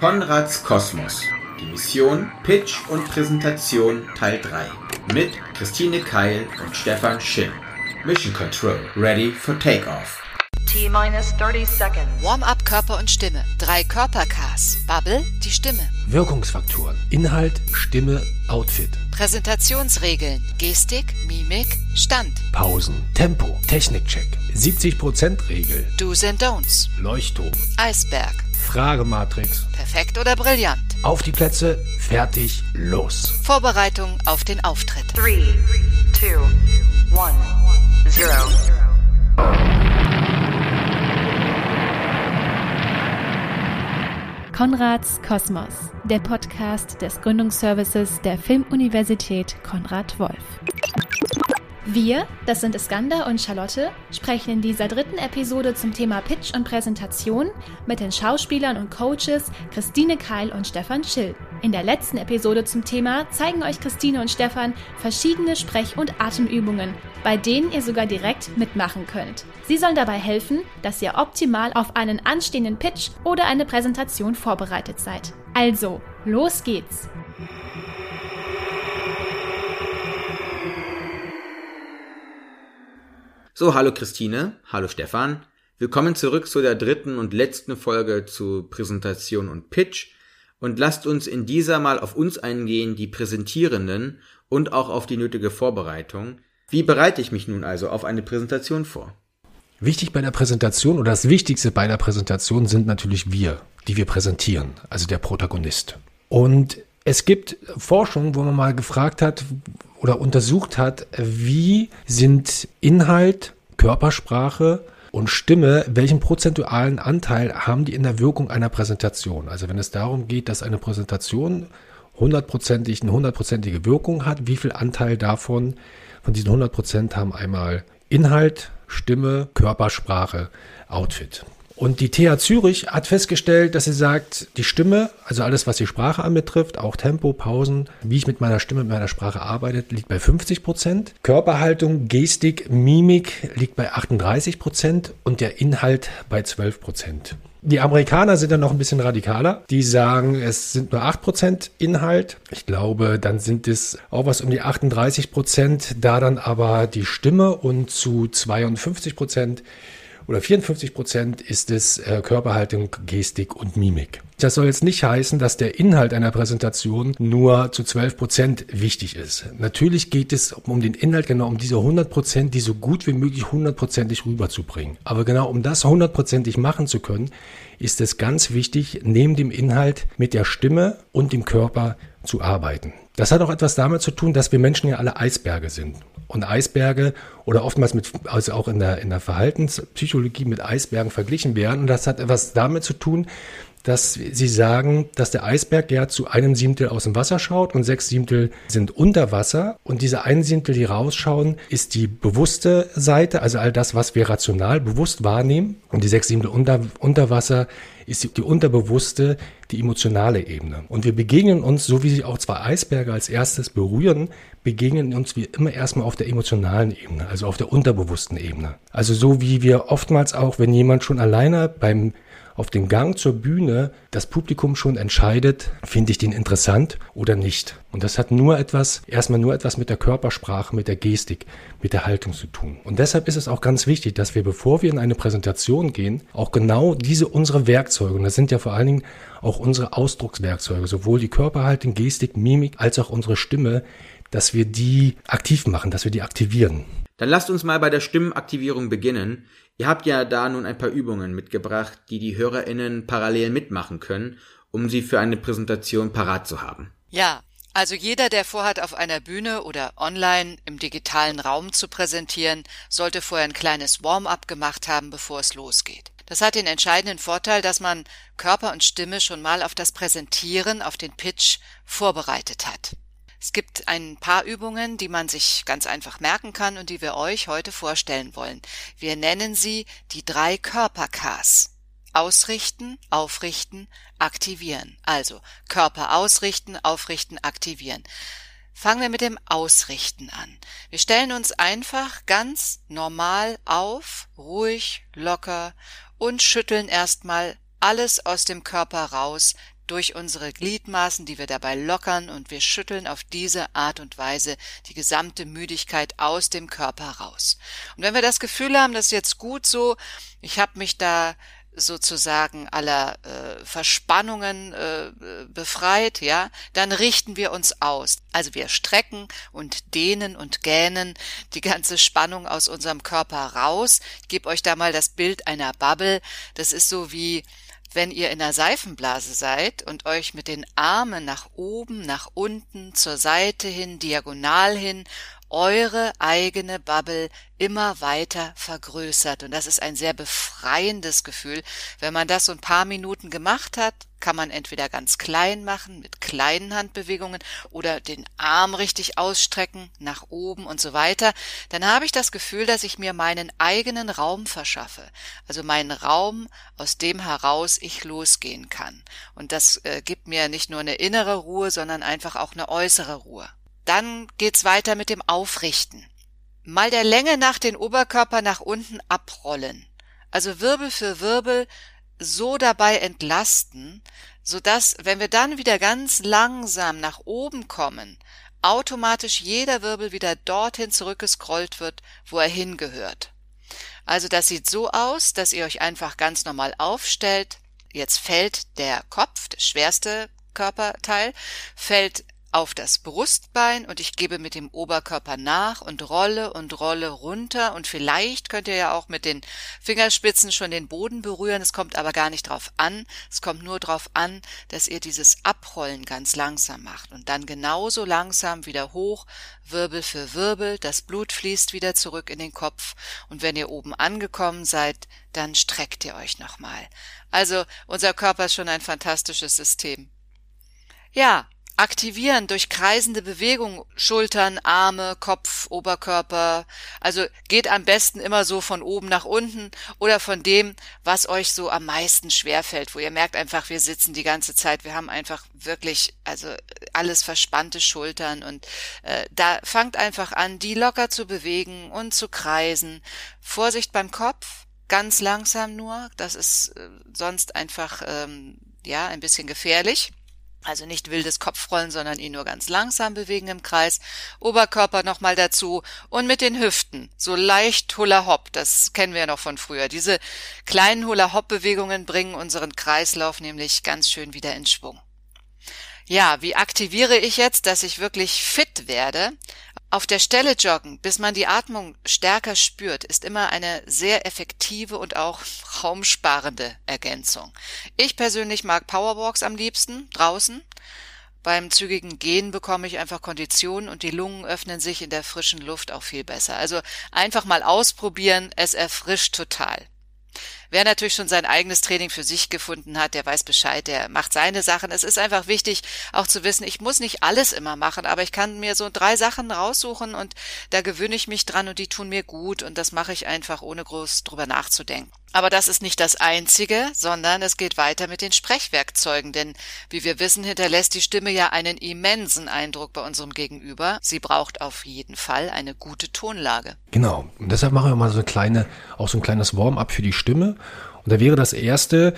Konrads Kosmos. Die Mission, Pitch und Präsentation Teil 3 mit Christine Keil und Stefan Schill. Mission Control, ready for takeoff. T-minus 30 seconds. Warm-up Körper und Stimme. Drei Körpercars. Bubble, die Stimme. Wirkungsfaktoren. Inhalt, Stimme, Outfit. Präsentationsregeln. Gestik, Mimik, Stand. Pausen. Tempo. Technikcheck. 70% Regel. Do's and Don'ts. Leuchtturm. Eisberg. Fragematrix. Perfekt oder brillant. Auf die Plätze. Fertig. Los. Vorbereitung auf den Auftritt. 3, 2, 1, 0. Konrads Kosmos, der Podcast des Gründungsservices der Filmuniversität Konrad Wolf. Wir, das sind Iskander und Charlotte, sprechen in dieser dritten Episode zum Thema Pitch und Präsentation mit den Schauspielern und Coaches Christine Keil und Stefan Schill. In der letzten Episode zum Thema zeigen euch Christine und Stefan verschiedene Sprech- und Atemübungen, bei denen ihr sogar direkt mitmachen könnt. Sie sollen dabei helfen, dass ihr optimal auf einen anstehenden Pitch oder eine Präsentation vorbereitet seid. Also, los geht's! So, hallo Christine, hallo Stefan. Willkommen zurück zu der dritten und letzten Folge zu Präsentation und Pitch. Und lasst uns in dieser mal auf uns eingehen, die Präsentierenden und auch auf die nötige Vorbereitung. Wie bereite ich mich nun also auf eine Präsentation vor? Wichtig bei der Präsentation oder das Wichtigste bei der Präsentation sind natürlich wir, die wir präsentieren, also der Protagonist. Und es gibt Forschung, wo man mal gefragt hat oder untersucht hat, wie sind Inhalt, Körpersprache und Stimme, welchen prozentualen Anteil haben die in der Wirkung einer Präsentation? Also wenn es darum geht, dass eine Präsentation hundertprozentig eine hundertprozentige Wirkung hat, wie viel Anteil davon von diesen 100 Prozent haben einmal Inhalt, Stimme, Körpersprache, Outfit. Und die TH Zürich hat festgestellt, dass sie sagt, die Stimme, also alles, was die Sprache anbetrifft, auch Tempo, Pausen, wie ich mit meiner Stimme, mit meiner Sprache arbeite, liegt bei 50 Prozent. Körperhaltung, Gestik, Mimik liegt bei 38 Prozent und der Inhalt bei 12 Prozent. Die Amerikaner sind dann noch ein bisschen radikaler. Die sagen, es sind nur 8% Inhalt. Ich glaube, dann sind es auch was um die 38%, da dann aber die Stimme und zu 52% oder 54 Prozent ist es äh, Körperhaltung, Gestik und Mimik. Das soll jetzt nicht heißen, dass der Inhalt einer Präsentation nur zu 12 Prozent wichtig ist. Natürlich geht es um den Inhalt, genau um diese 100 Prozent, die so gut wie möglich hundertprozentig rüberzubringen. Aber genau um das hundertprozentig machen zu können, ist es ganz wichtig, neben dem Inhalt mit der Stimme und dem Körper zu arbeiten. Das hat auch etwas damit zu tun, dass wir Menschen ja alle Eisberge sind und Eisberge oder oftmals mit, also auch in der, in der Verhaltenspsychologie mit Eisbergen verglichen werden. Und das hat etwas damit zu tun, dass sie sagen, dass der Eisberg ja zu einem Siebtel aus dem Wasser schaut und sechs Siebtel sind unter Wasser. Und diese ein Siebtel, die rausschauen, ist die bewusste Seite, also all das, was wir rational bewusst wahrnehmen. Und die sechs Siebtel unter, unter Wasser ist die, die unterbewusste, die emotionale Ebene. Und wir begegnen uns, so wie sich auch zwei Eisberge als erstes berühren, begegnen uns wir immer erstmal auf der emotionalen Ebene, also auf der unterbewussten Ebene. Also so wie wir oftmals auch, wenn jemand schon alleine beim auf dem Gang zur Bühne das Publikum schon entscheidet, finde ich den interessant oder nicht. Und das hat nur etwas, erstmal nur etwas mit der Körpersprache, mit der Gestik, mit der Haltung zu tun. Und deshalb ist es auch ganz wichtig, dass wir, bevor wir in eine Präsentation gehen, auch genau diese unsere Werkzeuge, und das sind ja vor allen Dingen auch unsere Ausdruckswerkzeuge, sowohl die Körperhaltung, Gestik, Mimik als auch unsere Stimme, dass wir die aktiv machen, dass wir die aktivieren. Dann lasst uns mal bei der Stimmenaktivierung beginnen. Ihr habt ja da nun ein paar Übungen mitgebracht, die die HörerInnen parallel mitmachen können, um sie für eine Präsentation parat zu haben. Ja, also jeder, der vorhat, auf einer Bühne oder online im digitalen Raum zu präsentieren, sollte vorher ein kleines Warm-up gemacht haben, bevor es losgeht. Das hat den entscheidenden Vorteil, dass man Körper und Stimme schon mal auf das Präsentieren, auf den Pitch vorbereitet hat. Es gibt ein paar Übungen, die man sich ganz einfach merken kann und die wir euch heute vorstellen wollen. Wir nennen sie die drei Körper-Ks. Ausrichten, aufrichten, aktivieren. Also Körper ausrichten, aufrichten, aktivieren. Fangen wir mit dem Ausrichten an. Wir stellen uns einfach ganz normal auf, ruhig, locker und schütteln erstmal alles aus dem Körper raus, durch unsere Gliedmaßen, die wir dabei lockern und wir schütteln auf diese Art und Weise die gesamte Müdigkeit aus dem Körper raus. Und wenn wir das Gefühl haben, das ist jetzt gut so, ich habe mich da sozusagen aller äh, Verspannungen äh, befreit, ja, dann richten wir uns aus. Also wir strecken und dehnen und gähnen die ganze Spannung aus unserem Körper raus. Ich gebe euch da mal das Bild einer Bubble. Das ist so wie wenn ihr in einer Seifenblase seid und euch mit den Armen nach oben, nach unten, zur Seite hin, diagonal hin eure eigene Bubble immer weiter vergrößert. Und das ist ein sehr befreiendes Gefühl. Wenn man das so ein paar Minuten gemacht hat, kann man entweder ganz klein machen mit kleinen Handbewegungen oder den Arm richtig ausstrecken nach oben und so weiter. Dann habe ich das Gefühl, dass ich mir meinen eigenen Raum verschaffe. Also meinen Raum, aus dem heraus ich losgehen kann. Und das äh, gibt mir nicht nur eine innere Ruhe, sondern einfach auch eine äußere Ruhe. Dann geht's weiter mit dem Aufrichten. Mal der Länge nach den Oberkörper nach unten abrollen. Also Wirbel für Wirbel so dabei entlasten, so dass, wenn wir dann wieder ganz langsam nach oben kommen, automatisch jeder Wirbel wieder dorthin zurückgescrollt wird, wo er hingehört. Also das sieht so aus, dass ihr euch einfach ganz normal aufstellt. Jetzt fällt der Kopf, das schwerste Körperteil, fällt auf das Brustbein und ich gebe mit dem Oberkörper nach und rolle und rolle runter und vielleicht könnt ihr ja auch mit den Fingerspitzen schon den Boden berühren. Es kommt aber gar nicht drauf an. Es kommt nur drauf an, dass ihr dieses Abrollen ganz langsam macht und dann genauso langsam wieder hoch, Wirbel für Wirbel. Das Blut fließt wieder zurück in den Kopf und wenn ihr oben angekommen seid, dann streckt ihr euch nochmal. Also unser Körper ist schon ein fantastisches System. Ja, aktivieren durch kreisende Bewegung, Schultern, Arme, Kopf, Oberkörper. Also geht am besten immer so von oben nach unten oder von dem, was euch so am meisten schwerfällt, wo ihr merkt einfach, wir sitzen die ganze Zeit, wir haben einfach wirklich, also alles verspannte Schultern und äh, da fangt einfach an, die locker zu bewegen und zu kreisen. Vorsicht beim Kopf, ganz langsam nur, das ist äh, sonst einfach ähm, ja ein bisschen gefährlich. Also nicht wildes Kopfrollen, sondern ihn nur ganz langsam bewegen im Kreis. Oberkörper nochmal dazu und mit den Hüften. So leicht Hula Hop. Das kennen wir ja noch von früher. Diese kleinen Hula Hop Bewegungen bringen unseren Kreislauf nämlich ganz schön wieder in Schwung. Ja, wie aktiviere ich jetzt, dass ich wirklich fit werde? Auf der Stelle joggen, bis man die Atmung stärker spürt, ist immer eine sehr effektive und auch raumsparende Ergänzung. Ich persönlich mag Powerwalks am liebsten, draußen. Beim zügigen Gehen bekomme ich einfach Kondition und die Lungen öffnen sich in der frischen Luft auch viel besser. Also einfach mal ausprobieren, es erfrischt total. Wer natürlich schon sein eigenes Training für sich gefunden hat, der weiß Bescheid, der macht seine Sachen. Es ist einfach wichtig, auch zu wissen, ich muss nicht alles immer machen, aber ich kann mir so drei Sachen raussuchen und da gewöhne ich mich dran und die tun mir gut und das mache ich einfach ohne groß drüber nachzudenken. Aber das ist nicht das Einzige, sondern es geht weiter mit den Sprechwerkzeugen, denn wie wir wissen, hinterlässt die Stimme ja einen immensen Eindruck bei unserem Gegenüber. Sie braucht auf jeden Fall eine gute Tonlage. Genau. Und deshalb machen wir mal so eine kleine, auch so ein kleines Warm-up für die Stimme. Und da wäre das erste,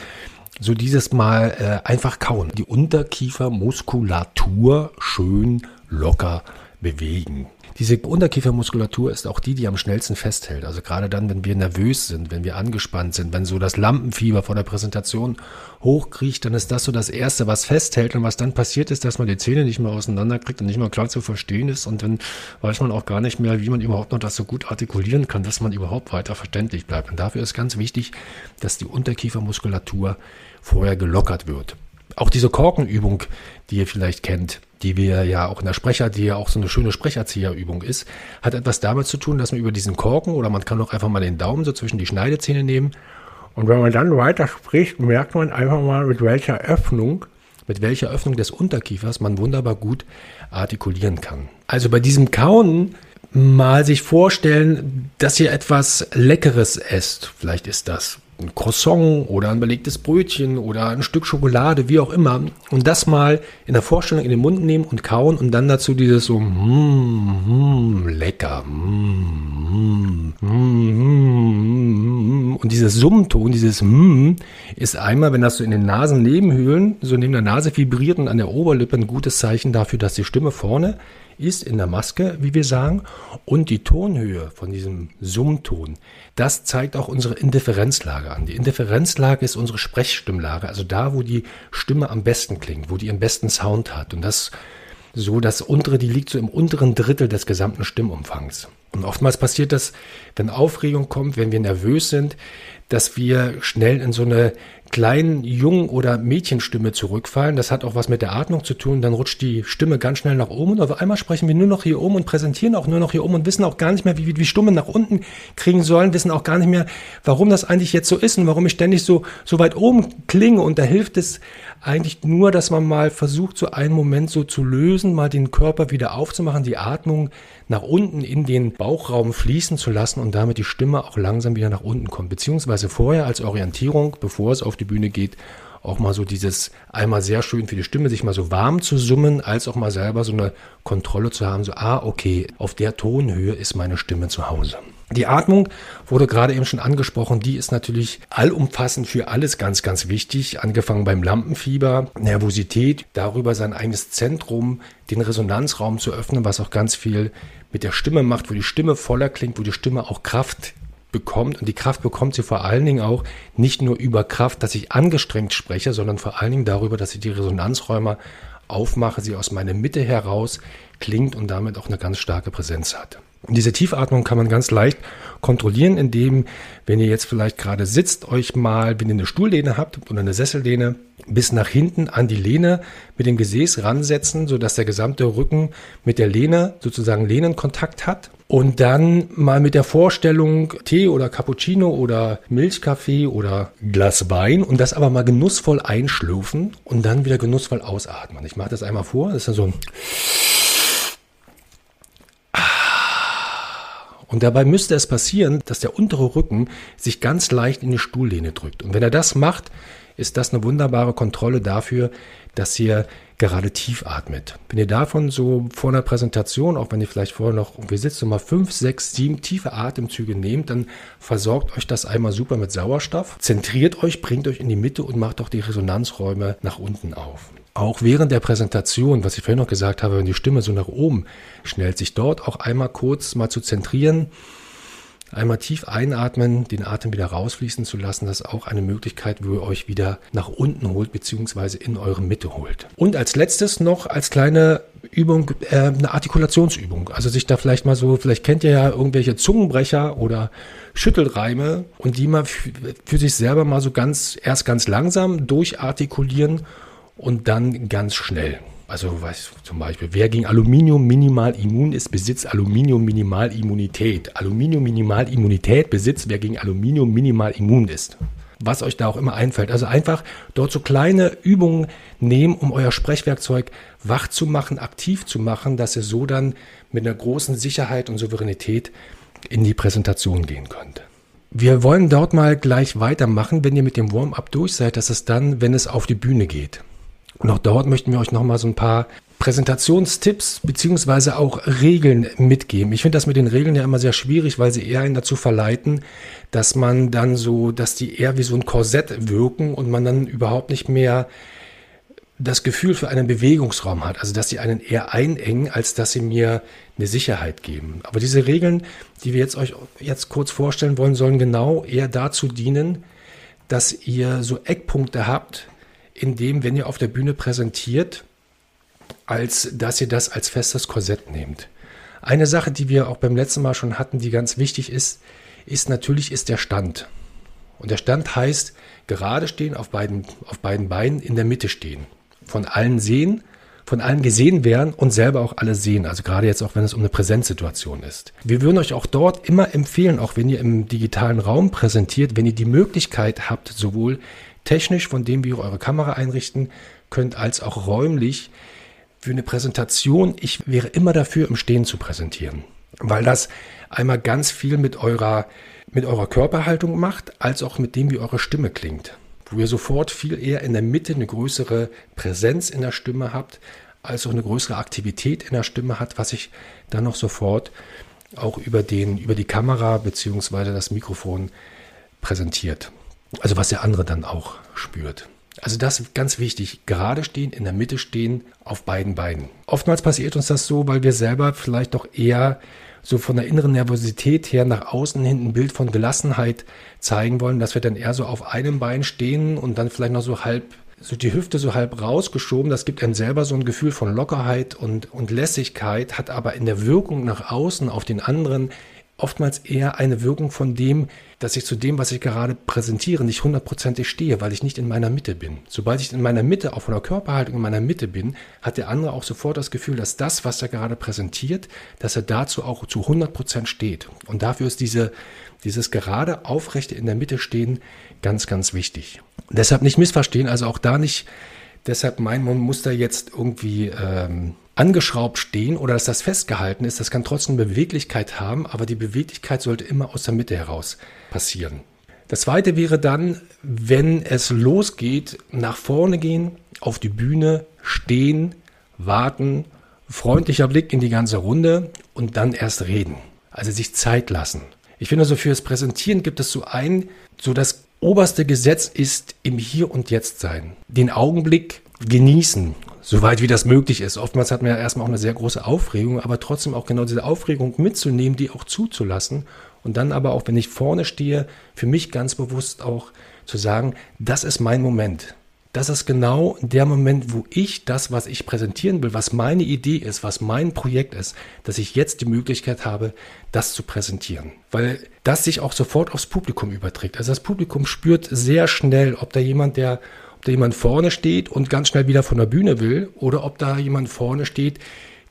so dieses Mal äh, einfach kauen. Die Unterkiefermuskulatur schön locker bewegen. Diese Unterkiefermuskulatur ist auch die, die am schnellsten festhält. Also gerade dann, wenn wir nervös sind, wenn wir angespannt sind, wenn so das Lampenfieber vor der Präsentation hochkriecht, dann ist das so das Erste, was festhält. Und was dann passiert ist, dass man die Zähne nicht mehr auseinanderkriegt und nicht mehr klar zu verstehen ist. Und dann weiß man auch gar nicht mehr, wie man überhaupt noch das so gut artikulieren kann, dass man überhaupt weiter verständlich bleibt. Und dafür ist ganz wichtig, dass die Unterkiefermuskulatur vorher gelockert wird. Auch diese Korkenübung, die ihr vielleicht kennt, die wir ja auch in der Sprecher, die ja auch so eine schöne Sprecherzieherübung ist, hat etwas damit zu tun, dass man über diesen Korken oder man kann auch einfach mal den Daumen so zwischen die Schneidezähne nehmen und wenn man dann weiter spricht, merkt man einfach mal, mit welcher Öffnung, mit welcher Öffnung des Unterkiefers man wunderbar gut artikulieren kann. Also bei diesem Kauen mal sich vorstellen, dass ihr etwas Leckeres esst. Vielleicht ist das ein Croissant oder ein belegtes Brötchen oder ein Stück Schokolade, wie auch immer. Und das mal in der Vorstellung in den Mund nehmen und kauen und dann dazu dieses so, mm, mm, lecker, mm, mm, mm. Und dieses Summenton, dieses Hm, ist einmal, wenn das so in den Nasennebenhöhlen, so neben der Nase vibriert und an der Oberlippe ein gutes Zeichen dafür, dass die Stimme vorne ist in der Maske, wie wir sagen. Und die Tonhöhe von diesem Summton, das zeigt auch unsere Indifferenzlage an. Die Indifferenzlage ist unsere Sprechstimmlage, also da, wo die Stimme am besten klingt, wo die am besten Sound hat. Und das so, das untere, die liegt so im unteren Drittel des gesamten Stimmumfangs. Und oftmals passiert das, wenn Aufregung kommt, wenn wir nervös sind, dass wir schnell in so eine kleinen Jungen- oder Mädchenstimme zurückfallen. Das hat auch was mit der Atmung zu tun. Dann rutscht die Stimme ganz schnell nach oben und auf einmal sprechen wir nur noch hier oben und präsentieren auch nur noch hier oben und wissen auch gar nicht mehr, wie wir die Stimme nach unten kriegen sollen, wissen auch gar nicht mehr, warum das eigentlich jetzt so ist und warum ich ständig so, so weit oben klinge. Und da hilft es eigentlich nur, dass man mal versucht, so einen Moment so zu lösen, mal den Körper wieder aufzumachen, die Atmung nach unten in den Bauchraum fließen zu lassen und damit die Stimme auch langsam wieder nach unten kommt. Beziehungsweise vorher als Orientierung, bevor es auf die Bühne geht, auch mal so dieses einmal sehr schön für die Stimme, sich mal so warm zu summen, als auch mal selber so eine Kontrolle zu haben, so, ah, okay, auf der Tonhöhe ist meine Stimme zu Hause. Die Atmung wurde gerade eben schon angesprochen. Die ist natürlich allumfassend für alles ganz, ganz wichtig. Angefangen beim Lampenfieber, Nervosität, darüber sein eigenes Zentrum, den Resonanzraum zu öffnen, was auch ganz viel mit der Stimme macht, wo die Stimme voller klingt, wo die Stimme auch Kraft bekommt. Und die Kraft bekommt sie vor allen Dingen auch nicht nur über Kraft, dass ich angestrengt spreche, sondern vor allen Dingen darüber, dass ich die Resonanzräume aufmache, sie aus meiner Mitte heraus klingt und damit auch eine ganz starke Präsenz hat. Diese Tiefatmung kann man ganz leicht kontrollieren, indem, wenn ihr jetzt vielleicht gerade sitzt, euch mal, wenn ihr eine Stuhllehne habt oder eine Sessellehne, bis nach hinten an die Lehne mit dem Gesäß ransetzen, sodass der gesamte Rücken mit der Lehne sozusagen Lehnenkontakt hat. Und dann mal mit der Vorstellung Tee oder Cappuccino oder Milchkaffee oder Glas Wein und das aber mal genussvoll einschlürfen und dann wieder genussvoll ausatmen. Ich mache das einmal vor. Das ist dann so ein Und dabei müsste es passieren, dass der untere Rücken sich ganz leicht in die Stuhllehne drückt. Und wenn er das macht, ist das eine wunderbare Kontrolle dafür, dass ihr gerade tief atmet. Wenn ihr davon so vor einer Präsentation, auch wenn ihr vielleicht vorher noch irgendwie sitzt, mal fünf, sechs, sieben tiefe Atemzüge nehmt, dann versorgt euch das einmal super mit Sauerstoff, zentriert euch, bringt euch in die Mitte und macht auch die Resonanzräume nach unten auf. Auch während der Präsentation, was ich vorhin noch gesagt habe, wenn die Stimme so nach oben schnellt, sich dort auch einmal kurz mal zu zentrieren, einmal tief einatmen, den Atem wieder rausfließen zu lassen, das ist auch eine Möglichkeit, wo ihr euch wieder nach unten holt, beziehungsweise in eure Mitte holt. Und als letztes noch als kleine Übung, äh, eine Artikulationsübung. Also sich da vielleicht mal so, vielleicht kennt ihr ja irgendwelche Zungenbrecher oder Schüttelreime und die mal für sich selber mal so ganz, erst ganz langsam durchartikulieren und dann ganz schnell. Also was zum Beispiel, wer gegen Aluminium minimal immun ist, besitzt Aluminium minimal Immunität. Aluminium minimal Immunität besitzt, wer gegen Aluminium minimal immun ist. Was euch da auch immer einfällt. Also einfach dort so kleine Übungen nehmen, um euer Sprechwerkzeug wach zu machen, aktiv zu machen, dass ihr so dann mit einer großen Sicherheit und Souveränität in die Präsentation gehen könnt. Wir wollen dort mal gleich weitermachen, wenn ihr mit dem Warm-up durch seid, dass es dann, wenn es auf die Bühne geht. Und auch dort möchten wir euch nochmal so ein paar Präsentationstipps beziehungsweise auch Regeln mitgeben. Ich finde das mit den Regeln ja immer sehr schwierig, weil sie eher einen dazu verleiten, dass man dann so, dass die eher wie so ein Korsett wirken und man dann überhaupt nicht mehr das Gefühl für einen Bewegungsraum hat. Also dass sie einen eher einengen, als dass sie mir eine Sicherheit geben. Aber diese Regeln, die wir jetzt euch jetzt kurz vorstellen wollen, sollen genau eher dazu dienen, dass ihr so Eckpunkte habt, in dem, wenn ihr auf der Bühne präsentiert, als dass ihr das als festes Korsett nehmt. Eine Sache, die wir auch beim letzten Mal schon hatten, die ganz wichtig ist, ist natürlich ist der Stand. Und der Stand heißt gerade stehen, auf beiden, auf beiden Beinen in der Mitte stehen. Von allen sehen, von allen gesehen werden und selber auch alle sehen. Also gerade jetzt auch, wenn es um eine Präsenzsituation ist. Wir würden euch auch dort immer empfehlen, auch wenn ihr im digitalen Raum präsentiert, wenn ihr die Möglichkeit habt, sowohl technisch, von dem wir eure Kamera einrichten könnt, als auch räumlich für eine Präsentation. Ich wäre immer dafür, im Stehen zu präsentieren, weil das einmal ganz viel mit eurer, mit eurer Körperhaltung macht, als auch mit dem, wie eure Stimme klingt. Wo ihr sofort viel eher in der Mitte eine größere Präsenz in der Stimme habt, als auch eine größere Aktivität in der Stimme hat, was sich dann noch sofort auch über den, über die Kamera beziehungsweise das Mikrofon präsentiert. Also was der andere dann auch spürt. Also das ist ganz wichtig. Gerade stehen, in der Mitte stehen, auf beiden Beinen. Oftmals passiert uns das so, weil wir selber vielleicht doch eher so von der inneren Nervosität her nach außen hin ein Bild von Gelassenheit zeigen wollen, dass wir dann eher so auf einem Bein stehen und dann vielleicht noch so halb so die Hüfte so halb rausgeschoben. Das gibt einem selber so ein Gefühl von Lockerheit und, und Lässigkeit, hat aber in der Wirkung nach außen auf den anderen oftmals eher eine Wirkung von dem, dass ich zu dem, was ich gerade präsentiere, nicht hundertprozentig stehe, weil ich nicht in meiner Mitte bin. Sobald ich in meiner Mitte, auch von der Körperhaltung in meiner Mitte bin, hat der andere auch sofort das Gefühl, dass das, was er gerade präsentiert, dass er dazu auch zu 100 Prozent steht. Und dafür ist diese, dieses gerade aufrechte in der Mitte stehen ganz, ganz wichtig. deshalb nicht missverstehen, also auch da nicht, deshalb meinen, man muss da jetzt irgendwie ähm, angeschraubt stehen oder dass das festgehalten ist, das kann trotzdem Beweglichkeit haben, aber die Beweglichkeit sollte immer aus der Mitte heraus passieren. Das zweite wäre dann, wenn es losgeht, nach vorne gehen, auf die Bühne, stehen, warten, freundlicher Blick in die ganze Runde und dann erst reden. Also sich Zeit lassen. Ich finde, so fürs Präsentieren gibt es so ein, so das oberste Gesetz ist im Hier und Jetzt sein. Den Augenblick genießen soweit wie das möglich ist. Oftmals hat man ja erstmal auch eine sehr große Aufregung, aber trotzdem auch genau diese Aufregung mitzunehmen, die auch zuzulassen und dann aber auch, wenn ich vorne stehe, für mich ganz bewusst auch zu sagen, das ist mein Moment. Das ist genau der Moment, wo ich das, was ich präsentieren will, was meine Idee ist, was mein Projekt ist, dass ich jetzt die Möglichkeit habe, das zu präsentieren. Weil das sich auch sofort aufs Publikum überträgt. Also das Publikum spürt sehr schnell, ob da jemand, der da jemand vorne steht und ganz schnell wieder von der Bühne will oder ob da jemand vorne steht,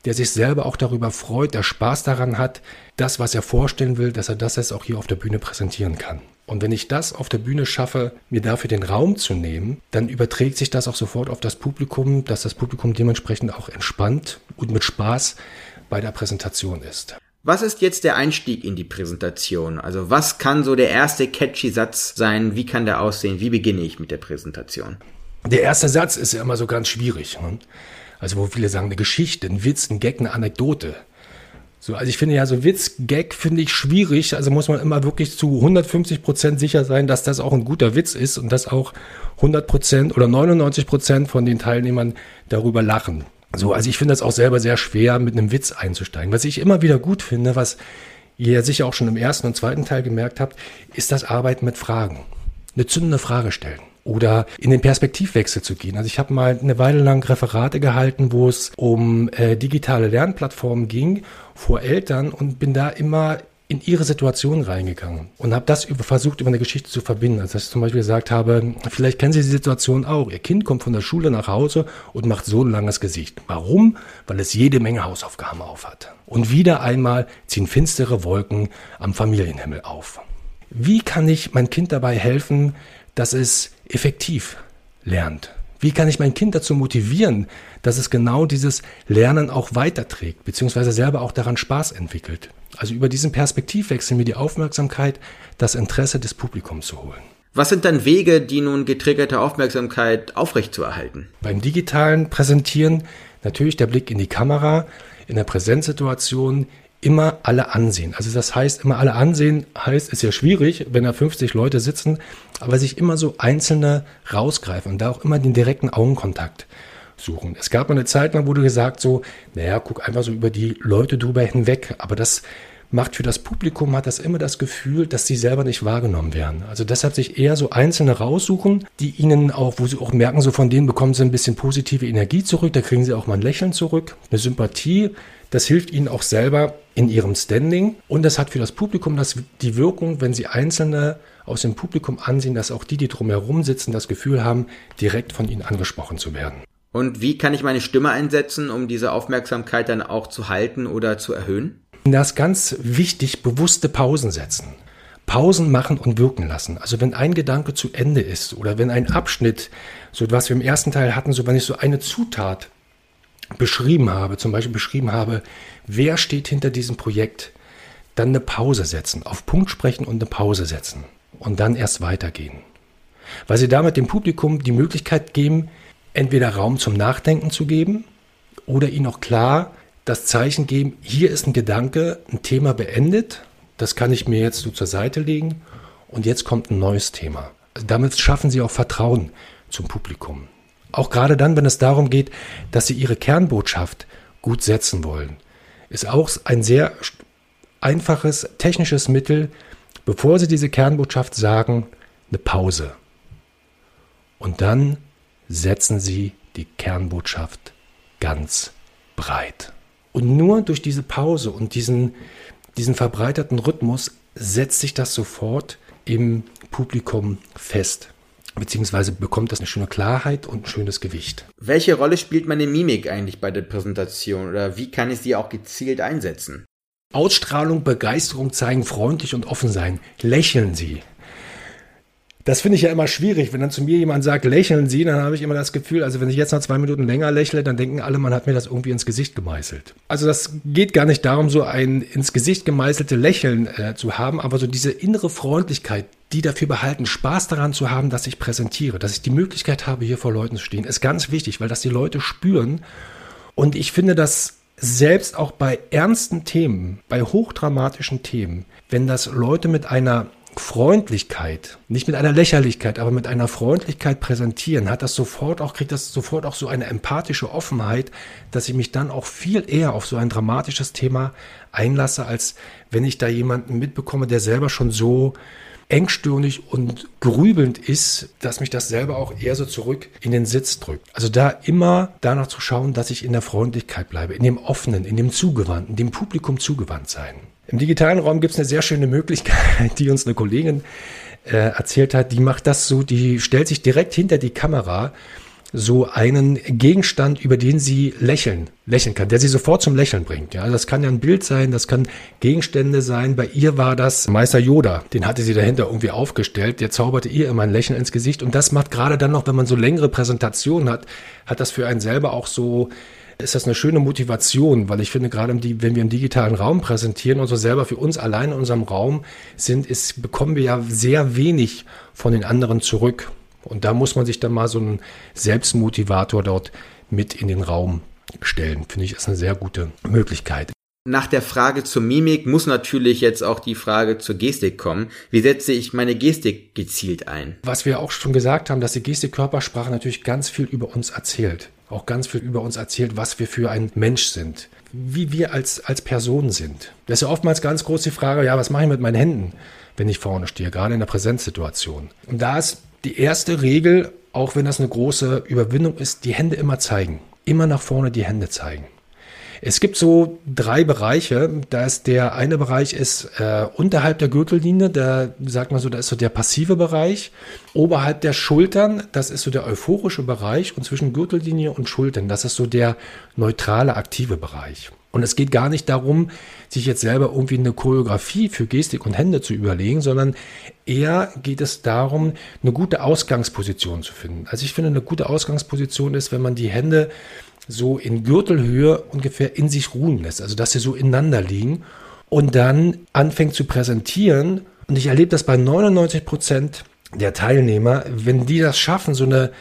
der sich selber auch darüber freut, der Spaß daran hat, das, was er vorstellen will, dass er das jetzt auch hier auf der Bühne präsentieren kann. Und wenn ich das auf der Bühne schaffe, mir dafür den Raum zu nehmen, dann überträgt sich das auch sofort auf das Publikum, dass das Publikum dementsprechend auch entspannt und mit Spaß bei der Präsentation ist. Was ist jetzt der Einstieg in die Präsentation? Also was kann so der erste catchy Satz sein? Wie kann der aussehen? Wie beginne ich mit der Präsentation? Der erste Satz ist ja immer so ganz schwierig. Ne? Also wo viele sagen, eine Geschichte, ein Witz, ein Gag, eine Anekdote. So, also ich finde ja so Witz, Gag finde ich schwierig. Also muss man immer wirklich zu 150 Prozent sicher sein, dass das auch ein guter Witz ist und dass auch 100 Prozent oder 99 Prozent von den Teilnehmern darüber lachen. So, also ich finde das auch selber sehr schwer, mit einem Witz einzusteigen. Was ich immer wieder gut finde, was ihr sicher auch schon im ersten und zweiten Teil gemerkt habt, ist das Arbeiten mit Fragen. Eine zündende Frage stellen oder in den Perspektivwechsel zu gehen. Also ich habe mal eine Weile lang Referate gehalten, wo es um äh, digitale Lernplattformen ging vor Eltern und bin da immer in ihre Situation reingegangen und habe das über, versucht, über eine Geschichte zu verbinden. Also dass ich zum Beispiel gesagt habe, vielleicht kennen Sie die Situation auch. Ihr Kind kommt von der Schule nach Hause und macht so ein langes Gesicht. Warum? Weil es jede Menge Hausaufgaben auf hat. Und wieder einmal ziehen finstere Wolken am Familienhimmel auf. Wie kann ich mein Kind dabei helfen, dass es effektiv lernt? Wie kann ich mein Kind dazu motivieren, dass es genau dieses Lernen auch weiterträgt, beziehungsweise selber auch daran Spaß entwickelt? Also über diesen Perspektivwechsel mir die Aufmerksamkeit, das Interesse des Publikums zu holen. Was sind dann Wege, die nun getriggerte Aufmerksamkeit aufrechtzuerhalten? Beim digitalen Präsentieren natürlich der Blick in die Kamera, in der Präsenzsituation immer alle ansehen. Also das heißt, immer alle ansehen heißt, ist ja schwierig, wenn da 50 Leute sitzen, aber sich immer so einzelne rausgreifen und da auch immer den direkten Augenkontakt suchen. Es gab mal eine Zeit lang, wurde gesagt so, naja, guck einfach so über die Leute drüber hinweg, aber das macht für das Publikum, hat das immer das Gefühl, dass sie selber nicht wahrgenommen werden. Also deshalb sich eher so Einzelne raussuchen, die ihnen auch, wo sie auch merken, so von denen bekommen sie ein bisschen positive Energie zurück, da kriegen sie auch mal ein Lächeln zurück, eine Sympathie, das hilft ihnen auch selber in ihrem Standing und das hat für das Publikum das, die Wirkung, wenn sie Einzelne aus dem Publikum ansehen, dass auch die, die drumherum sitzen, das Gefühl haben, direkt von ihnen angesprochen zu werden. Und wie kann ich meine Stimme einsetzen, um diese Aufmerksamkeit dann auch zu halten oder zu erhöhen? Das ist ganz wichtig, bewusste Pausen setzen. Pausen machen und wirken lassen. Also wenn ein Gedanke zu Ende ist oder wenn ein Abschnitt, so was wir im ersten Teil hatten, so wenn ich so eine Zutat beschrieben habe, zum Beispiel beschrieben habe, wer steht hinter diesem Projekt, dann eine Pause setzen, auf Punkt sprechen und eine Pause setzen und dann erst weitergehen. Weil sie damit dem Publikum die Möglichkeit geben, entweder Raum zum Nachdenken zu geben oder ihnen auch klar das Zeichen geben, hier ist ein Gedanke, ein Thema beendet, das kann ich mir jetzt so zur Seite legen Und jetzt kommt ein neues Thema. Also damit schaffen Sie auch Vertrauen zum Publikum. Auch gerade dann, wenn es darum geht, dass Sie Ihre Kernbotschaft gut setzen wollen, ist auch ein sehr einfaches technisches Mittel, bevor Sie diese Kernbotschaft sagen, eine Pause. Und dann setzen Sie die Kernbotschaft ganz breit. Und nur durch diese Pause und diesen, diesen verbreiterten Rhythmus setzt sich das sofort im Publikum fest. Beziehungsweise bekommt das eine schöne Klarheit und ein schönes Gewicht. Welche Rolle spielt meine Mimik eigentlich bei der Präsentation oder wie kann ich sie auch gezielt einsetzen? Ausstrahlung, Begeisterung zeigen, freundlich und offen sein. Lächeln Sie. Das finde ich ja immer schwierig, wenn dann zu mir jemand sagt, lächeln Sie, dann habe ich immer das Gefühl, also wenn ich jetzt noch zwei Minuten länger lächle, dann denken alle, man hat mir das irgendwie ins Gesicht gemeißelt. Also das geht gar nicht darum, so ein ins Gesicht gemeißelte Lächeln äh, zu haben, aber so diese innere Freundlichkeit, die dafür behalten, Spaß daran zu haben, dass ich präsentiere, dass ich die Möglichkeit habe, hier vor Leuten zu stehen, ist ganz wichtig, weil das die Leute spüren. Und ich finde das selbst auch bei ernsten Themen, bei hochdramatischen Themen, wenn das Leute mit einer Freundlichkeit, nicht mit einer Lächerlichkeit, aber mit einer Freundlichkeit präsentieren, hat das sofort auch, kriegt das sofort auch so eine empathische Offenheit, dass ich mich dann auch viel eher auf so ein dramatisches Thema einlasse, als wenn ich da jemanden mitbekomme, der selber schon so engstirnig und grübelnd ist, dass mich das selber auch eher so zurück in den Sitz drückt. Also da immer danach zu schauen, dass ich in der Freundlichkeit bleibe, in dem offenen, in dem zugewandten, dem Publikum zugewandt sein. Im digitalen Raum gibt es eine sehr schöne Möglichkeit, die uns eine Kollegin äh, erzählt hat. Die macht das so, die stellt sich direkt hinter die Kamera so einen Gegenstand, über den sie lächeln, lächeln kann, der sie sofort zum Lächeln bringt. Ja, das kann ja ein Bild sein, das kann Gegenstände sein. Bei ihr war das Meister Yoda, den hatte sie dahinter irgendwie aufgestellt. Der zauberte ihr immer ein Lächeln ins Gesicht und das macht gerade dann noch, wenn man so längere Präsentationen hat, hat das für einen selber auch so ist das eine schöne Motivation, weil ich finde, gerade wenn wir im digitalen Raum präsentieren und so selber für uns allein in unserem Raum sind, ist, bekommen wir ja sehr wenig von den anderen zurück. Und da muss man sich dann mal so einen Selbstmotivator dort mit in den Raum stellen. Finde ich, ist eine sehr gute Möglichkeit. Nach der Frage zur Mimik muss natürlich jetzt auch die Frage zur Gestik kommen. Wie setze ich meine Gestik gezielt ein? Was wir auch schon gesagt haben, dass die Gestik Körpersprache natürlich ganz viel über uns erzählt auch ganz viel über uns erzählt, was wir für ein Mensch sind, wie wir als, als Person sind. Das ist ja oftmals ganz groß die Frage, ja, was mache ich mit meinen Händen, wenn ich vorne stehe, gerade in der Präsenzsituation. Und da ist die erste Regel, auch wenn das eine große Überwindung ist, die Hände immer zeigen. Immer nach vorne die Hände zeigen. Es gibt so drei Bereiche. Da ist der eine Bereich ist äh, unterhalb der Gürtellinie, da sagt man so, da ist so der passive Bereich. Oberhalb der Schultern, das ist so der euphorische Bereich und zwischen Gürtellinie und Schultern, das ist so der neutrale, aktive Bereich. Und es geht gar nicht darum, sich jetzt selber irgendwie eine Choreografie für Gestik und Hände zu überlegen, sondern eher geht es darum, eine gute Ausgangsposition zu finden. Also ich finde, eine gute Ausgangsposition ist, wenn man die Hände so in Gürtelhöhe ungefähr in sich ruhen lässt, also dass sie so ineinander liegen und dann anfängt zu präsentieren. Und ich erlebe das bei 99 Prozent der Teilnehmer, wenn die das schaffen, so eine,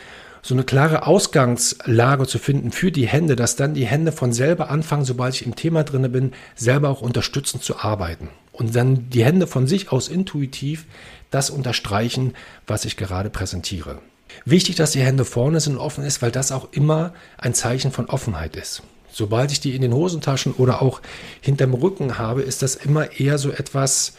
so eine klare Ausgangslage zu finden für die Hände, dass dann die Hände von selber anfangen, sobald ich im Thema drinne bin, selber auch unterstützend zu arbeiten. Und dann die Hände von sich aus intuitiv das unterstreichen, was ich gerade präsentiere. Wichtig, dass die Hände vorne sind und offen ist, weil das auch immer ein Zeichen von Offenheit ist. Sobald ich die in den Hosentaschen oder auch hinterm Rücken habe, ist das immer eher so etwas,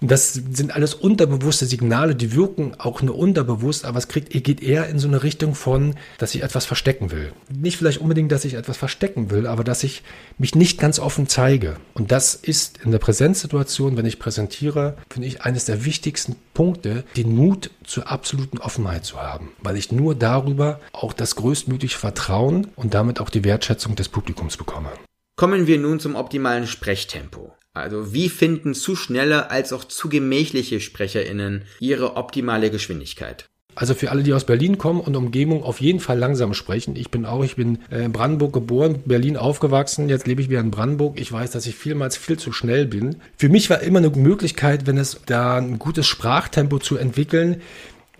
und das sind alles unterbewusste Signale, die wirken auch nur unterbewusst, aber es kriegt, geht eher in so eine Richtung von, dass ich etwas verstecken will. Nicht vielleicht unbedingt, dass ich etwas verstecken will, aber dass ich mich nicht ganz offen zeige. Und das ist in der Präsenzsituation, wenn ich präsentiere, finde ich eines der wichtigsten Punkte, den Mut zur absoluten Offenheit zu haben, weil ich nur darüber auch das größtmögliche Vertrauen und damit auch die Wertschätzung des Publikums bekomme. Kommen wir nun zum optimalen Sprechtempo. Also wie finden zu schnelle als auch zu gemächliche Sprecherinnen ihre optimale Geschwindigkeit? Also für alle, die aus Berlin kommen und Umgebung, auf jeden Fall langsam sprechen. Ich bin auch, ich bin äh, in Brandenburg geboren, Berlin aufgewachsen, jetzt lebe ich wieder in Brandenburg. Ich weiß, dass ich vielmals viel zu schnell bin. Für mich war immer eine Möglichkeit, wenn es da ein gutes Sprachtempo zu entwickeln,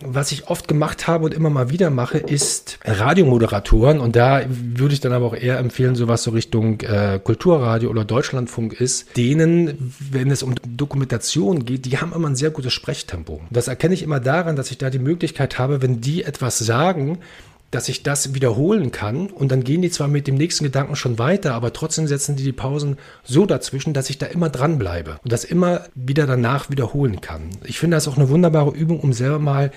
was ich oft gemacht habe und immer mal wieder mache, ist Radiomoderatoren. Und da würde ich dann aber auch eher empfehlen, sowas so Richtung äh, Kulturradio oder Deutschlandfunk ist, denen, wenn es um Dokumentation geht, die haben immer ein sehr gutes Sprechtempo. Das erkenne ich immer daran, dass ich da die Möglichkeit habe, wenn die etwas sagen, dass ich das wiederholen kann und dann gehen die zwar mit dem nächsten Gedanken schon weiter, aber trotzdem setzen die die Pausen so dazwischen, dass ich da immer dran bleibe und das immer wieder danach wiederholen kann. Ich finde das auch eine wunderbare Übung, um selber mal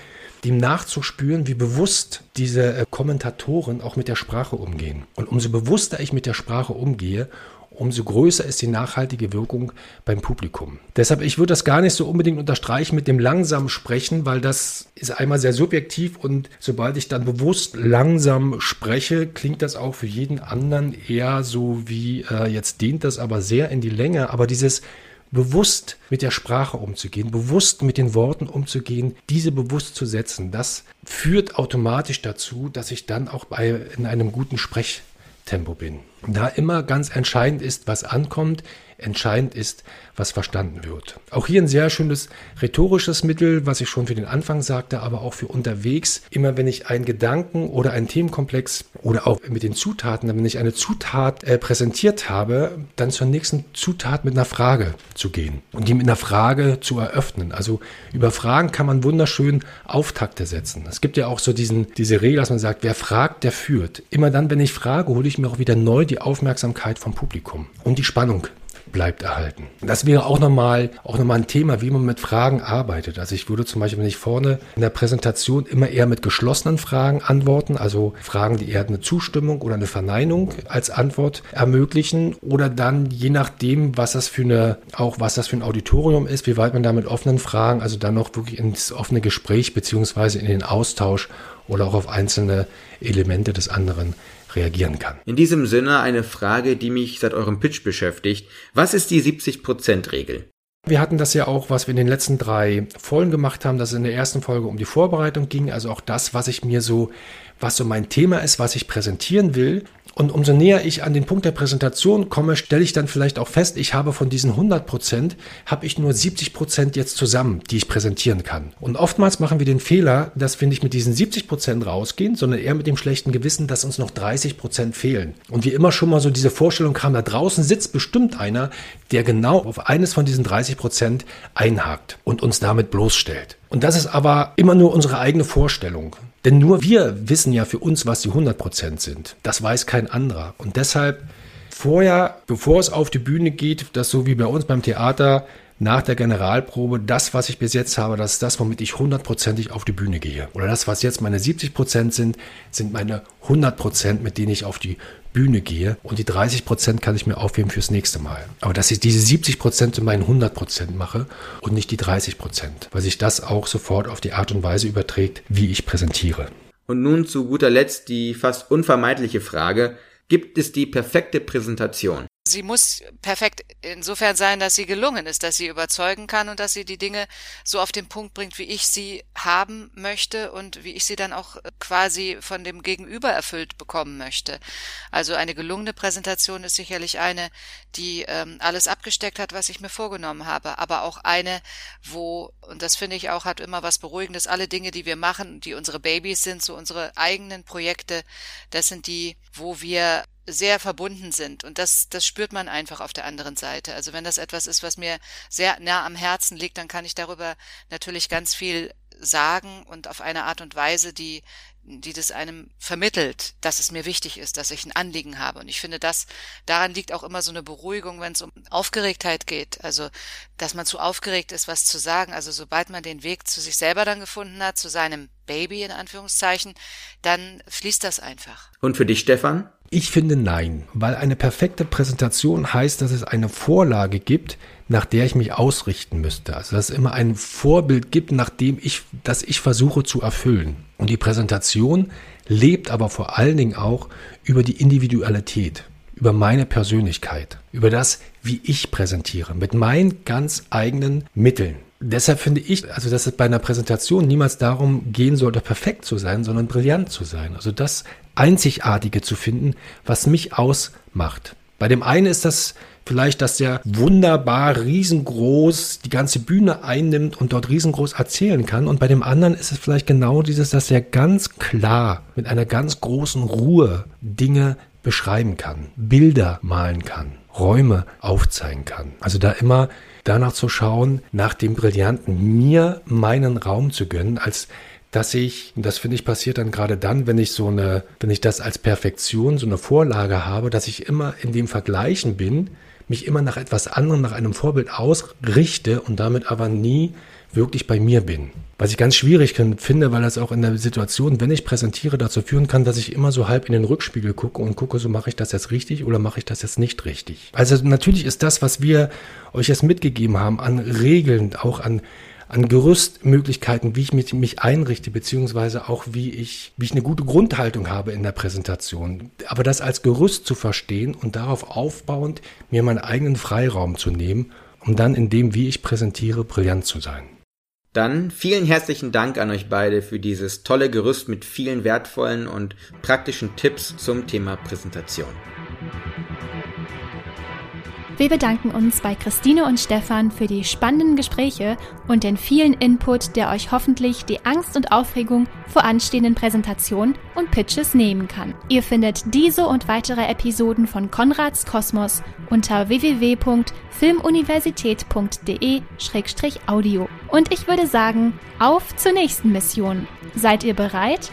dem nachzuspüren, wie bewusst diese äh, Kommentatoren auch mit der Sprache umgehen. Und umso bewusster ich mit der Sprache umgehe, umso größer ist die nachhaltige Wirkung beim Publikum. Deshalb, ich würde das gar nicht so unbedingt unterstreichen mit dem langsamen Sprechen, weil das ist einmal sehr subjektiv und sobald ich dann bewusst langsam spreche, klingt das auch für jeden anderen eher so wie, äh, jetzt dehnt das aber sehr in die Länge, aber dieses bewusst mit der Sprache umzugehen, bewusst mit den Worten umzugehen, diese bewusst zu setzen, das führt automatisch dazu, dass ich dann auch bei, in einem guten Sprechtempo bin. Da immer ganz entscheidend ist, was ankommt, entscheidend ist, was verstanden wird. Auch hier ein sehr schönes rhetorisches Mittel, was ich schon für den Anfang sagte, aber auch für unterwegs. Immer wenn ich einen Gedanken oder einen Themenkomplex oder auch mit den Zutaten, wenn ich eine Zutat äh, präsentiert habe, dann zur nächsten Zutat mit einer Frage zu gehen und die mit einer Frage zu eröffnen. Also über Fragen kann man wunderschön Auftakte setzen. Es gibt ja auch so diesen, diese Regel, dass man sagt, wer fragt, der führt. Immer dann, wenn ich frage, hole ich mir auch wieder neu die Aufmerksamkeit vom Publikum und die Spannung bleibt erhalten. Das wäre auch nochmal, auch nochmal ein Thema, wie man mit Fragen arbeitet. Also ich würde zum Beispiel, wenn ich vorne in der Präsentation immer eher mit geschlossenen Fragen antworten, also Fragen, die eher eine Zustimmung oder eine Verneinung als Antwort ermöglichen oder dann je nachdem, was das für eine, auch was das für ein Auditorium ist, wie weit man da mit offenen Fragen, also dann noch wirklich ins offene Gespräch beziehungsweise in den Austausch oder auch auf einzelne Elemente des anderen reagieren kann. In diesem Sinne eine Frage, die mich seit eurem Pitch beschäftigt. Was ist die 70%-Regel? Wir hatten das ja auch, was wir in den letzten drei Folgen gemacht haben, dass es in der ersten Folge um die Vorbereitung ging, also auch das, was ich mir so, was so mein Thema ist, was ich präsentieren will. Und umso näher ich an den Punkt der Präsentation komme, stelle ich dann vielleicht auch fest, ich habe von diesen 100 Prozent, habe ich nur 70 Prozent jetzt zusammen, die ich präsentieren kann. Und oftmals machen wir den Fehler, dass wir nicht mit diesen 70 Prozent rausgehen, sondern eher mit dem schlechten Gewissen, dass uns noch 30 Prozent fehlen. Und wir immer schon mal so diese Vorstellung haben, da draußen sitzt bestimmt einer, der genau auf eines von diesen 30 Prozent einhakt und uns damit bloßstellt. Und das ist aber immer nur unsere eigene Vorstellung. Denn nur wir wissen ja für uns, was die 100% sind. Das weiß kein anderer. Und deshalb vorher, bevor es auf die Bühne geht, das so wie bei uns beim Theater, nach der Generalprobe, das, was ich bis jetzt habe, das ist das, womit ich hundertprozentig auf die Bühne gehe. Oder das, was jetzt meine 70 Prozent sind, sind meine 100 Prozent, mit denen ich auf die Bühne gehe. Und die 30 Prozent kann ich mir aufheben fürs nächste Mal. Aber dass ich diese 70 Prozent zu meinen 100 Prozent mache und nicht die 30 Prozent, weil sich das auch sofort auf die Art und Weise überträgt, wie ich präsentiere. Und nun zu guter Letzt die fast unvermeidliche Frage, gibt es die perfekte Präsentation? Sie muss perfekt insofern sein, dass sie gelungen ist, dass sie überzeugen kann und dass sie die Dinge so auf den Punkt bringt, wie ich sie haben möchte und wie ich sie dann auch quasi von dem Gegenüber erfüllt bekommen möchte. Also eine gelungene Präsentation ist sicherlich eine, die ähm, alles abgesteckt hat, was ich mir vorgenommen habe, aber auch eine, wo, und das finde ich auch, hat immer was Beruhigendes, alle Dinge, die wir machen, die unsere Babys sind, so unsere eigenen Projekte, das sind die, wo wir sehr verbunden sind. Und das, das spürt man einfach auf der anderen Seite. Also wenn das etwas ist, was mir sehr nah am Herzen liegt, dann kann ich darüber natürlich ganz viel sagen und auf eine Art und Weise, die, die das einem vermittelt, dass es mir wichtig ist, dass ich ein Anliegen habe. Und ich finde, das, daran liegt auch immer so eine Beruhigung, wenn es um Aufgeregtheit geht. Also, dass man zu aufgeregt ist, was zu sagen. Also, sobald man den Weg zu sich selber dann gefunden hat, zu seinem Baby in Anführungszeichen, dann fließt das einfach. Und für dich, Stefan? Ich finde nein, weil eine perfekte Präsentation heißt, dass es eine Vorlage gibt, nach der ich mich ausrichten müsste. Also dass es immer ein Vorbild gibt, nach dem ich, das ich versuche zu erfüllen. Und die Präsentation lebt aber vor allen Dingen auch über die Individualität, über meine Persönlichkeit, über das, wie ich präsentiere, mit meinen ganz eigenen Mitteln. Deshalb finde ich, also dass es bei einer Präsentation niemals darum gehen sollte, perfekt zu sein, sondern brillant zu sein. Also das Einzigartige zu finden, was mich ausmacht. Bei dem einen ist das vielleicht, dass der wunderbar riesengroß die ganze Bühne einnimmt und dort riesengroß erzählen kann. Und bei dem anderen ist es vielleicht genau dieses, dass er ganz klar mit einer ganz großen Ruhe Dinge beschreiben kann, Bilder malen kann, Räume aufzeigen kann. Also da immer danach zu schauen, nach dem Brillanten, mir meinen Raum zu gönnen, als dass ich, und das finde ich passiert dann gerade dann, wenn ich so eine, wenn ich das als Perfektion, so eine Vorlage habe, dass ich immer in dem Vergleichen bin, mich immer nach etwas anderem, nach einem Vorbild ausrichte und damit aber nie wirklich bei mir bin. Was ich ganz schwierig finde, weil das auch in der Situation, wenn ich präsentiere, dazu führen kann, dass ich immer so halb in den Rückspiegel gucke und gucke, so mache ich das jetzt richtig oder mache ich das jetzt nicht richtig. Also natürlich ist das, was wir euch jetzt mitgegeben haben, an Regeln, auch an an Gerüstmöglichkeiten, wie ich mich, mich einrichte, beziehungsweise auch wie ich, wie ich eine gute Grundhaltung habe in der Präsentation. Aber das als Gerüst zu verstehen und darauf aufbauend mir meinen eigenen Freiraum zu nehmen, um dann in dem, wie ich präsentiere, brillant zu sein. Dann vielen herzlichen Dank an euch beide für dieses tolle Gerüst mit vielen wertvollen und praktischen Tipps zum Thema Präsentation. Wir bedanken uns bei Christine und Stefan für die spannenden Gespräche und den vielen Input, der euch hoffentlich die Angst und Aufregung vor anstehenden Präsentationen und Pitches nehmen kann. Ihr findet diese und weitere Episoden von Konrads Kosmos unter www.filmuniversität.de-audio. Und ich würde sagen, auf zur nächsten Mission. Seid ihr bereit?